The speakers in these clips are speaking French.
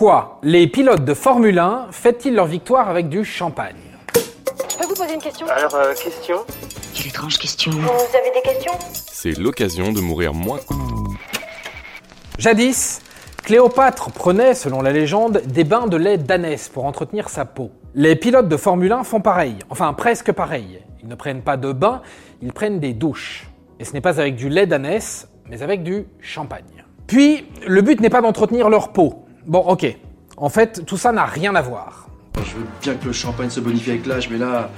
Pourquoi les pilotes de Formule 1 fêtent-ils leur victoire avec du champagne Je peux vous poser une question Alors, euh, question Quelle étrange question. Vous avez des questions C'est l'occasion de mourir moins. Jadis, Cléopâtre prenait, selon la légende, des bains de lait d'ânesse pour entretenir sa peau. Les pilotes de Formule 1 font pareil, enfin presque pareil. Ils ne prennent pas de bains, ils prennent des douches. Et ce n'est pas avec du lait d'ânesse, mais avec du champagne. Puis, le but n'est pas d'entretenir leur peau. Bon, ok. En fait, tout ça n'a rien à voir. Je veux bien que le champagne se bonifie avec l'âge, mais là,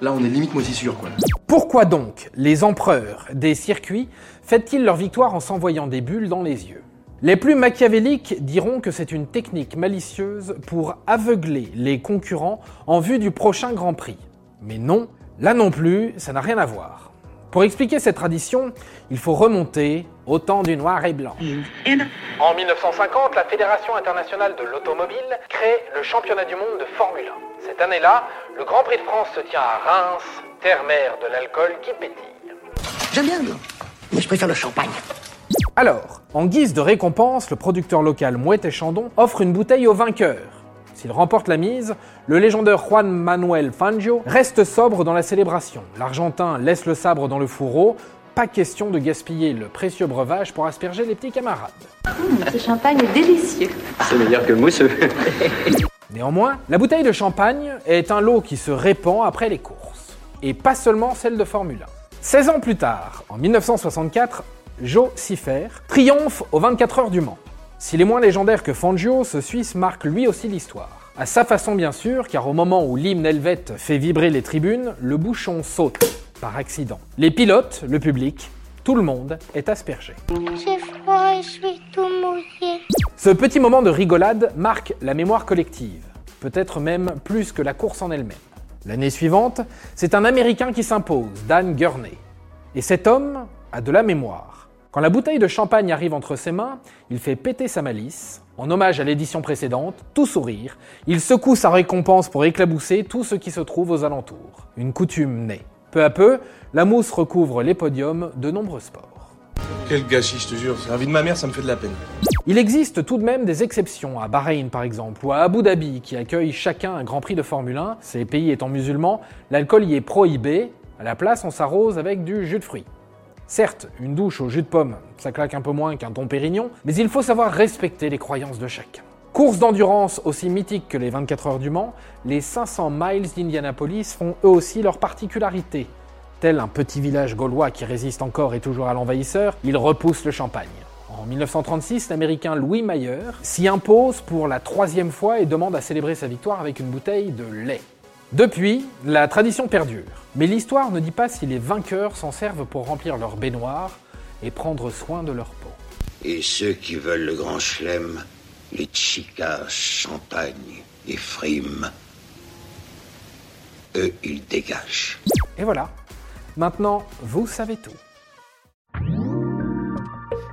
là, on est limite moisissure, quoi. Pourquoi donc les empereurs des circuits fêtent-ils leur victoire en s'envoyant des bulles dans les yeux? Les plus machiavéliques diront que c'est une technique malicieuse pour aveugler les concurrents en vue du prochain Grand Prix. Mais non, là non plus, ça n'a rien à voir. Pour expliquer cette tradition, il faut remonter au temps du noir et blanc. En 1950, la Fédération internationale de l'automobile crée le championnat du monde de Formule 1. Cette année-là, le Grand Prix de France se tient à Reims, terre-mère de l'alcool qui pétille. J'aime bien, mais je préfère le champagne. Alors, en guise de récompense, le producteur local Mouette et Chandon offre une bouteille au vainqueur. S'il remporte la mise, le légendaire Juan Manuel Fangio reste sobre dans la célébration. L'Argentin laisse le sabre dans le fourreau. Pas question de gaspiller le précieux breuvage pour asperger les petits camarades. Ce champagne est délicieux. C'est meilleur que le mousseux. Néanmoins, la bouteille de champagne est un lot qui se répand après les courses. Et pas seulement celle de Formule 1. 16 ans plus tard, en 1964, Joe Siffer triomphe aux 24 heures du Mans. S'il est moins légendaire que Fangio, ce Suisse marque lui aussi l'histoire. À sa façon bien sûr, car au moment où l'hymne helvète fait vibrer les tribunes, le bouchon saute, par accident. Les pilotes, le public, tout le monde est aspergé. J'ai froid et je suis tout mouillé. Ce petit moment de rigolade marque la mémoire collective, peut-être même plus que la course en elle-même. L'année suivante, c'est un Américain qui s'impose, Dan Gurney. Et cet homme a de la mémoire. Quand la bouteille de champagne arrive entre ses mains, il fait péter sa malice. En hommage à l'édition précédente, tout sourire, il secoue sa récompense pour éclabousser tout ce qui se trouve aux alentours. Une coutume naît. Peu à peu, la mousse recouvre les podiums de nombreux sports. Quel gâchis, je te jure. C'est la vie de ma mère, ça me fait de la peine. Il existe tout de même des exceptions, à Bahreïn par exemple, ou à Abu Dhabi, qui accueillent chacun un Grand Prix de Formule 1. Ces pays étant musulmans, l'alcool y est prohibé. À la place, on s'arrose avec du jus de fruits. Certes, une douche au jus de pomme, ça claque un peu moins qu'un Dom Pérignon, mais il faut savoir respecter les croyances de chacun. Course d'endurance aussi mythique que les 24 heures du Mans, les 500 miles d'Indianapolis font eux aussi leur particularité. Tel un petit village gaulois qui résiste encore et toujours à l'envahisseur, il repousse le champagne. En 1936, l'américain Louis Mayer s'y impose pour la troisième fois et demande à célébrer sa victoire avec une bouteille de lait. Depuis, la tradition perdure. Mais l'histoire ne dit pas si les vainqueurs s'en servent pour remplir leur baignoire et prendre soin de leur peau. Et ceux qui veulent le grand chelem, les chicas, champagne et frimes, eux, ils dégagent. Et voilà. Maintenant, vous savez tout.